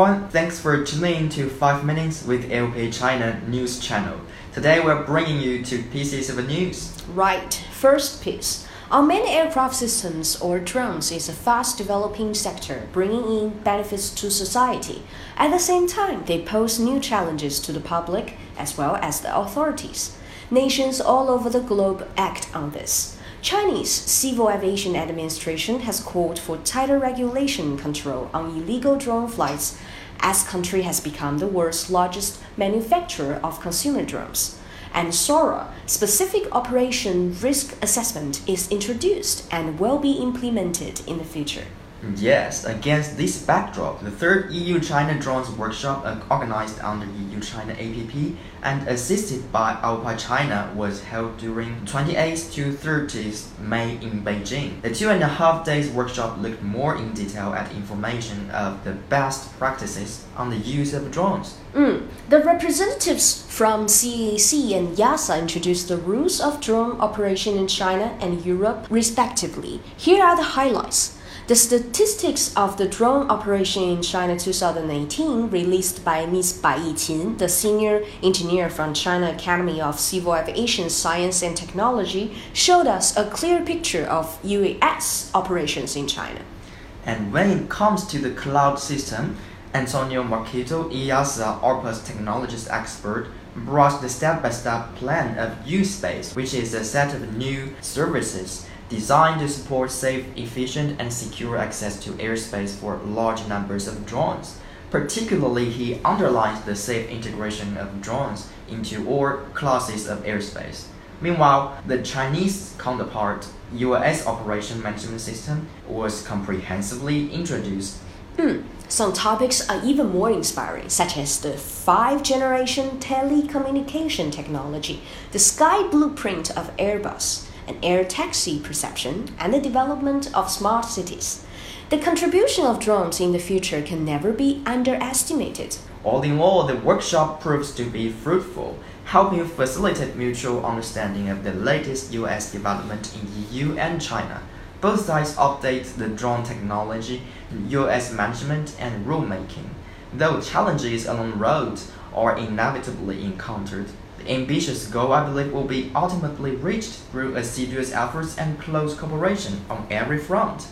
Everyone, thanks for tuning in to 5 Minutes with AOPA China News Channel. Today we're bringing you two pieces of news. Right, first piece. Unmanned aircraft systems or drones is a fast developing sector, bringing in benefits to society. At the same time, they pose new challenges to the public as well as the authorities. Nations all over the globe act on this. Chinese Civil Aviation Administration has called for tighter regulation control on illegal drone flights as country has become the world's largest manufacturer of consumer drones. And SORA, specific operation risk assessment, is introduced and will be implemented in the future. Yes, against this backdrop, the third EU China Drones Workshop uh, organized under EU China APP and assisted by AOPA China was held during 28th to 30th May in Beijing. The two and a half days workshop looked more in detail at information of the best practices on the use of drones. Mm. The representatives from CAC and EASA introduced the rules of drone operation in China and Europe, respectively. Here are the highlights. The statistics of the drone operation in China 2018, released by Ms. Bai Yiqin, the senior engineer from China Academy of Civil Aviation Science and Technology, showed us a clear picture of UAS operations in China. And when it comes to the cloud system, Antonio Marquito, EASA RPAS uh, technologist expert, brought the step-by-step plan of U-space, which is a set of new services designed to support safe, efficient, and secure access to airspace for large numbers of drones. Particularly, he underlines the safe integration of drones into all classes of airspace. Meanwhile, the Chinese counterpart, US Operation Management System, was comprehensively introduced. Hmm. Some topics are even more inspiring, such as the five generation telecommunication technology, the sky blueprint of Airbus, and air taxi perception, and the development of smart cities. The contribution of drones in the future can never be underestimated. All in all, the workshop proves to be fruitful, helping facilitate mutual understanding of the latest US development in EU and China. Both sides update the drone technology, US management, and rulemaking. Though challenges along the road are inevitably encountered, the ambitious goal, I believe, will be ultimately reached through assiduous efforts and close cooperation on every front.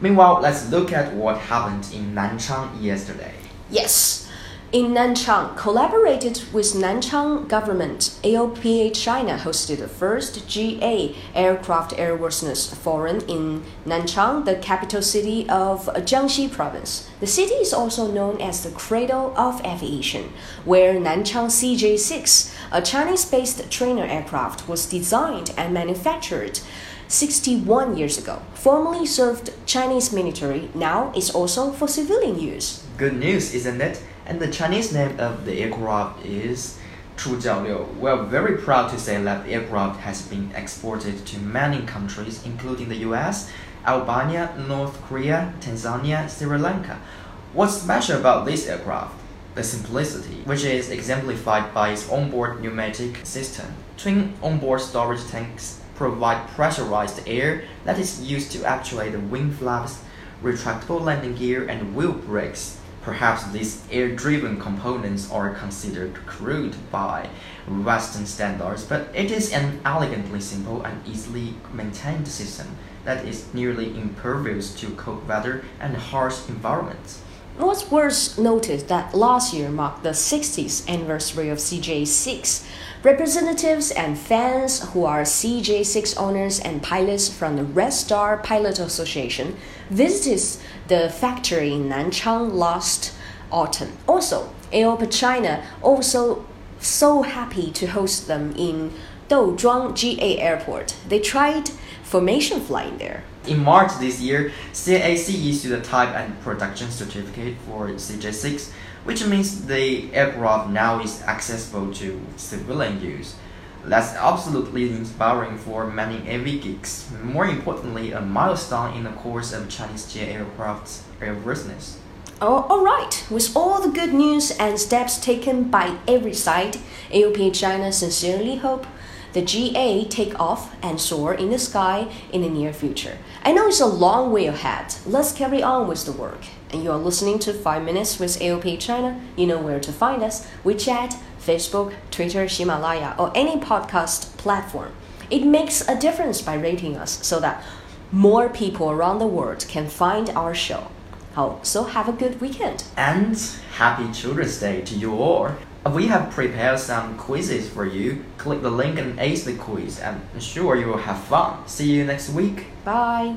Meanwhile, let's look at what happened in Nanchang yesterday. Yes, in Nanchang, collaborated with Nanchang government, AOPA China hosted the first GA Aircraft Airworthiness Forum in Nanchang, the capital city of Jiangxi province. The city is also known as the cradle of aviation, where Nanchang CJ6, a Chinese-based trainer aircraft, was designed and manufactured. 61 years ago, formerly served Chinese military, now is also for civilian use. Good news, isn't it? And the Chinese name of the aircraft is Chu Jiaoliu. We're very proud to say that the aircraft has been exported to many countries, including the US, Albania, North Korea, Tanzania, Sri Lanka. What's special about this aircraft? The simplicity, which is exemplified by its onboard pneumatic system. Twin onboard storage tanks provide pressurized air that is used to actuate the wing flaps, retractable landing gear, and wheel brakes. Perhaps these air-driven components are considered crude by Western standards, but it is an elegantly simple and easily maintained system that is nearly impervious to cold weather and harsh environments. What's worth noted that last year marked the 60th anniversary of CJ6. Representatives and fans who are CJ6 owners and pilots from the Red Star Pilot Association visited the factory in Nanchang last autumn. Also, AOPA China also so happy to host them in Douzhuang GA Airport. They tried formation flying there. In March this year, CAC issued a type and production certificate for CJ6, which means the aircraft now is accessible to civilian use. That's absolutely inspiring for many AV geeks. More importantly, a milestone in the course of Chinese jet aircraft's airworthiness. Oh, all right. With all the good news and steps taken by every side, AOPA China sincerely hope the GA take off and soar in the sky in the near future. I know it's a long way ahead. Let's carry on with the work. And you are listening to 5 Minutes with AOPA China. You know where to find us WeChat, Facebook, Twitter, Himalaya, or any podcast platform. It makes a difference by rating us so that more people around the world can find our show. So have a good weekend. And happy Children's Day to you all. Uh, we have prepared some quizzes for you. Click the link and ace the quiz. And I'm sure you will have fun. See you next week. Bye.